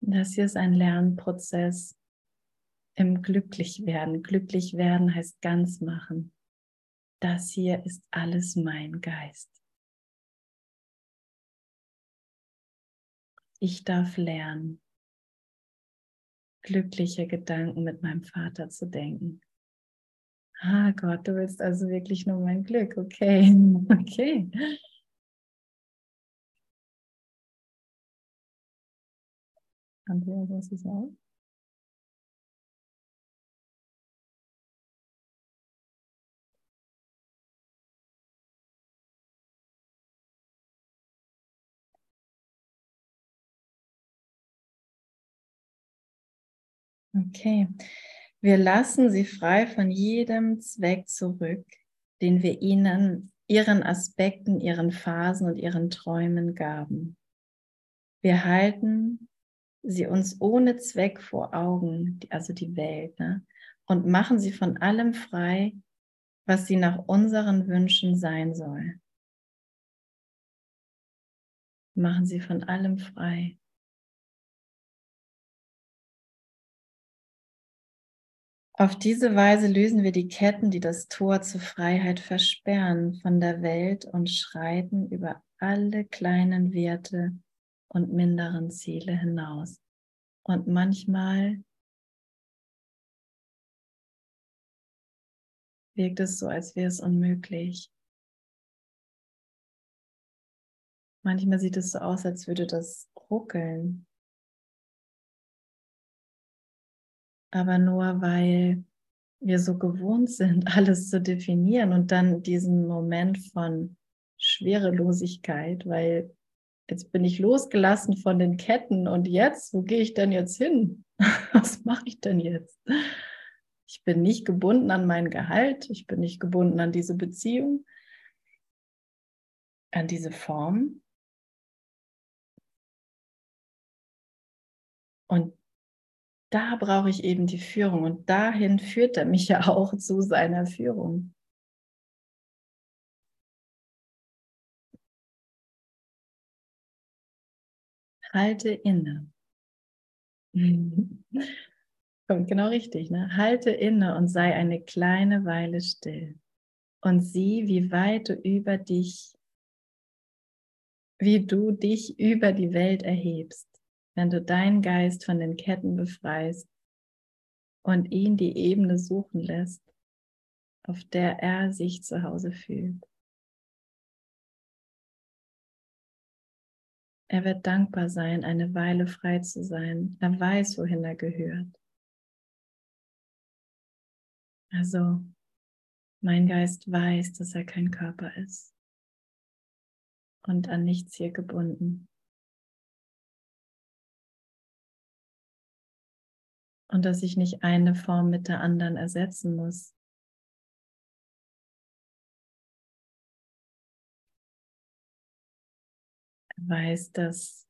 Das hier ist ein Lernprozess, im Glücklichwerden. Glücklich werden heißt ganz machen. Das hier ist alles mein Geist. Ich darf lernen, glückliche Gedanken mit meinem Vater zu denken. Ah Gott, du willst also wirklich nur mein Glück. Okay, [laughs] okay. Andrea, was ist auch? Okay, wir lassen sie frei von jedem Zweck zurück, den wir ihnen, ihren Aspekten, ihren Phasen und ihren Träumen gaben. Wir halten sie uns ohne Zweck vor Augen, also die Welt, ne? und machen sie von allem frei, was sie nach unseren Wünschen sein soll. Machen sie von allem frei. Auf diese Weise lösen wir die Ketten, die das Tor zur Freiheit versperren, von der Welt und schreiten über alle kleinen Werte und minderen Ziele hinaus. Und manchmal wirkt es so, als wäre es unmöglich. Manchmal sieht es so aus, als würde das ruckeln. Aber nur weil wir so gewohnt sind, [laughs] alles zu definieren und dann diesen Moment von Schwerelosigkeit, weil jetzt bin ich losgelassen von den Ketten und jetzt, wo gehe ich denn jetzt hin? [laughs] Was mache ich denn jetzt? Ich bin nicht gebunden an mein Gehalt, ich bin nicht gebunden an diese Beziehung, an diese Form. Und da brauche ich eben die Führung und dahin führt er mich [laughs] ja auch zu seiner Führung. Halte inne. [laughs] Kommt genau richtig, ne? Halte inne und sei eine kleine Weile still. Und sieh, wie weit du über dich, wie du dich über die Welt erhebst wenn du deinen Geist von den Ketten befreist und ihn die Ebene suchen lässt, auf der er sich zu Hause fühlt. Er wird dankbar sein, eine Weile frei zu sein. Er weiß, wohin er gehört. Also, mein Geist weiß, dass er kein Körper ist und an nichts hier gebunden. Und dass ich nicht eine Form mit der anderen ersetzen muss. Er weiß, dass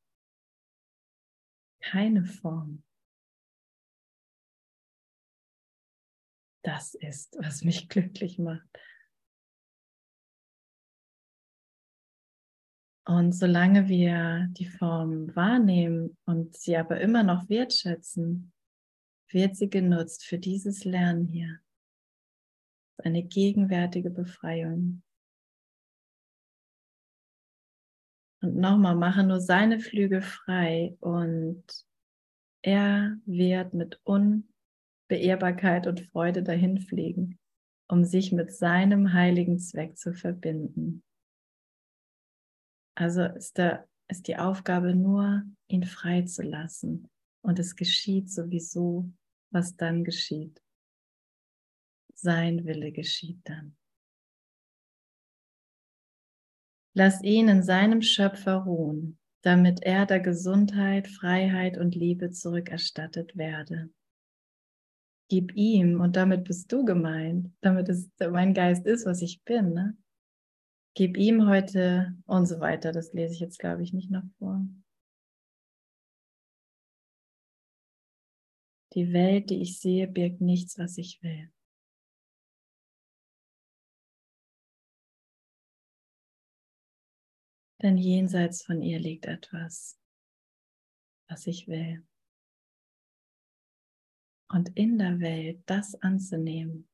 keine Form das ist, was mich [laughs] glücklich macht. Und solange wir die Form wahrnehmen und sie aber immer noch wertschätzen, wird sie genutzt für dieses Lernen hier. Eine gegenwärtige Befreiung. Und nochmal, mache nur seine Flügel frei und er wird mit Unbeehrbarkeit und Freude dahin fliegen, um sich mit seinem heiligen Zweck zu verbinden. Also ist, der, ist die Aufgabe nur, ihn frei zu lassen. Und es geschieht sowieso was dann geschieht. Sein Wille geschieht dann. Lass ihn in seinem Schöpfer ruhen, damit er der Gesundheit, Freiheit und Liebe zurückerstattet werde. Gib ihm, und damit bist du gemeint, damit es mein Geist ist, was ich bin. Ne? Gib ihm heute und so weiter. Das lese ich jetzt, glaube ich, nicht noch vor. Die Welt, die ich sehe, birgt nichts, was ich will. Denn jenseits von ihr liegt etwas, was ich will. Und in der Welt das anzunehmen,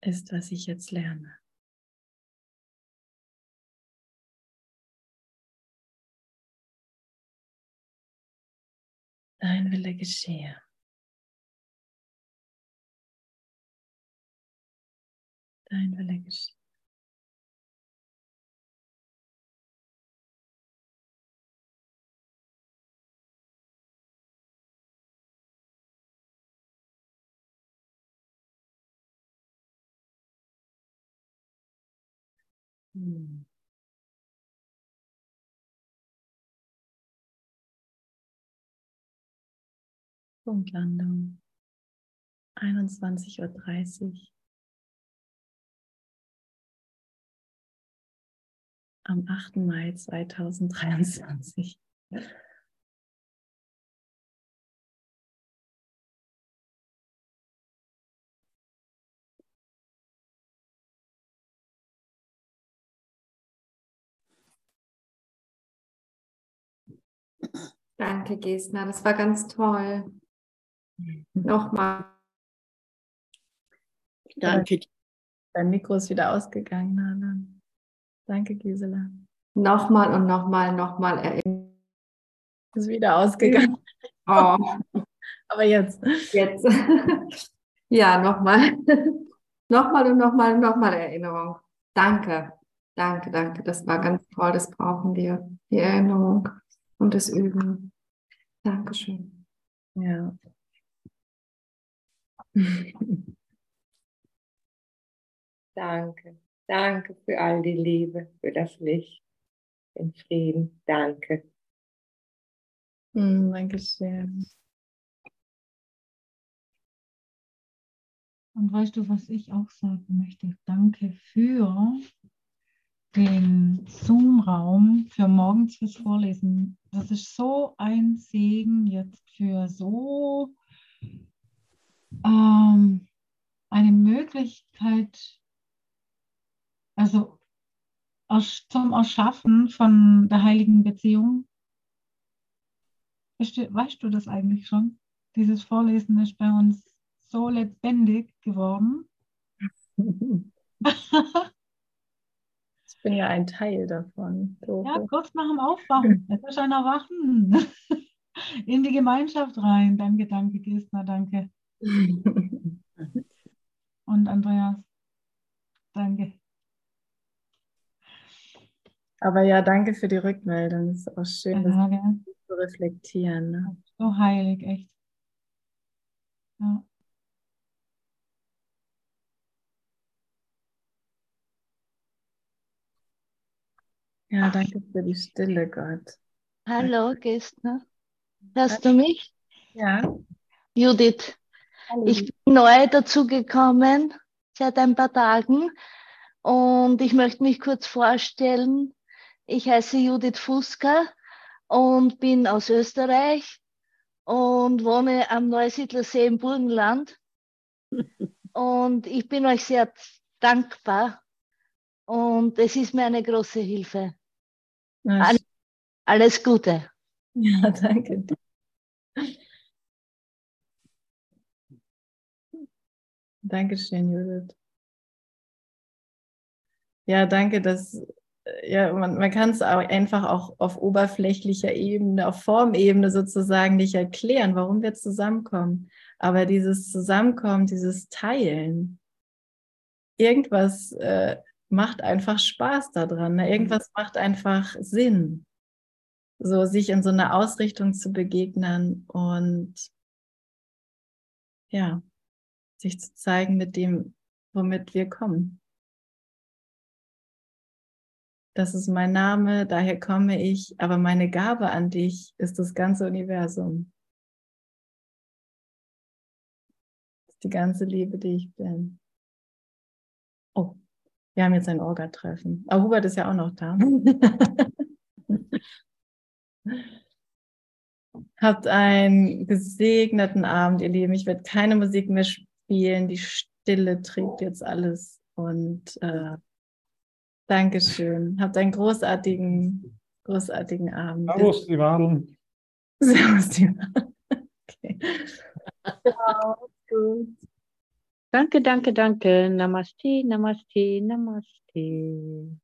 ist, was ich jetzt lerne. Dein Wille geschehe. Dein Wille geschehe. Hmm. Punktlandung 21.30 Uhr. Am 8. Mai 2023. Danke, Gesna. Das war ganz toll. Nochmal. Danke. Dein Mikro ist wieder ausgegangen, Nalan. Danke, Gisela. Nochmal und nochmal, nochmal erinnern. Ist wieder ausgegangen. [laughs] Oh. Aber jetzt. Jetzt. [laughs] ja, nochmal. [laughs] nochmal und nochmal und nochmal Erinnerung. Danke. Danke, danke. Das war ganz toll. Das brauchen wir. Die Erinnerung und das Üben. Dankeschön. Ja. [laughs] Danke. Danke für all die Liebe, für das Licht, den Frieden. Danke. Mm, Dankeschön. Und weißt du, was ich auch sagen möchte? Danke für den Zoom-Raum für morgens fürs Vorlesen. Das ist so ein Segen jetzt für so ähm, eine Möglichkeit, also zum Erschaffen von der heiligen Beziehung. Weißt du das eigentlich schon? Dieses Vorlesen ist bei uns so lebendig geworden. ich bin ja ein Teil davon. So. Ja, kurz nach dem Aufwachen. Es ist ein Erwachen. In die Gemeinschaft rein. Danke, danke, Gestner, danke. Und Andreas, danke. Aber ja, danke für die Rückmeldung. Es ist auch schön, ja, das ja. zu reflektieren. Ne? So heilig, echt. Ja. Ja, danke für die Stille, Gott. Hallo, Gestner. Hörst du mich? Ja. Judith. Ich bin neu dazugekommen seit ein paar Tagen und ich möchte mich kurz vorstellen. Ich heiße Judith Fuska und bin aus Österreich und wohne am Neusiedlersee im Burgenland. [laughs] Und ich bin euch sehr dankbar und es ist mir eine große Hilfe. All, alles Gute. Ja, danke. Dankeschön, Judith. Ja, danke, dass ja, man, man kann es einfach auch auf oberflächlicher Ebene, auf Formebene sozusagen nicht erklären, warum wir zusammenkommen. Aber dieses Zusammenkommen, dieses Teilen, irgendwas äh, macht einfach Spaß daran. Ne? Irgendwas macht einfach Sinn. So sich in so einer Ausrichtung zu begegnen und ja, sich zu zeigen mit dem, womit wir kommen. das ist mein Name, daher komme ich, aber meine Gabe an dich ist das ganze Universum. Die ganze Liebe, die ich bin. Oh, wir haben jetzt ein Orga-Treffen. Aber Hubert ist ja auch noch da. [laughs] Habt einen gesegneten Abend, ihr Lieben. Ich werde keine Musik mehr spielen. Die Stille trägt jetzt alles. Und äh, Dankeschön. Habt einen großartigen, großartigen Abend. Servus, die Wadeln. [laughs] Servus, die Wadeln. Okay. Ciao. Danke, danke, danke. Namaste, Namaste, Namaste.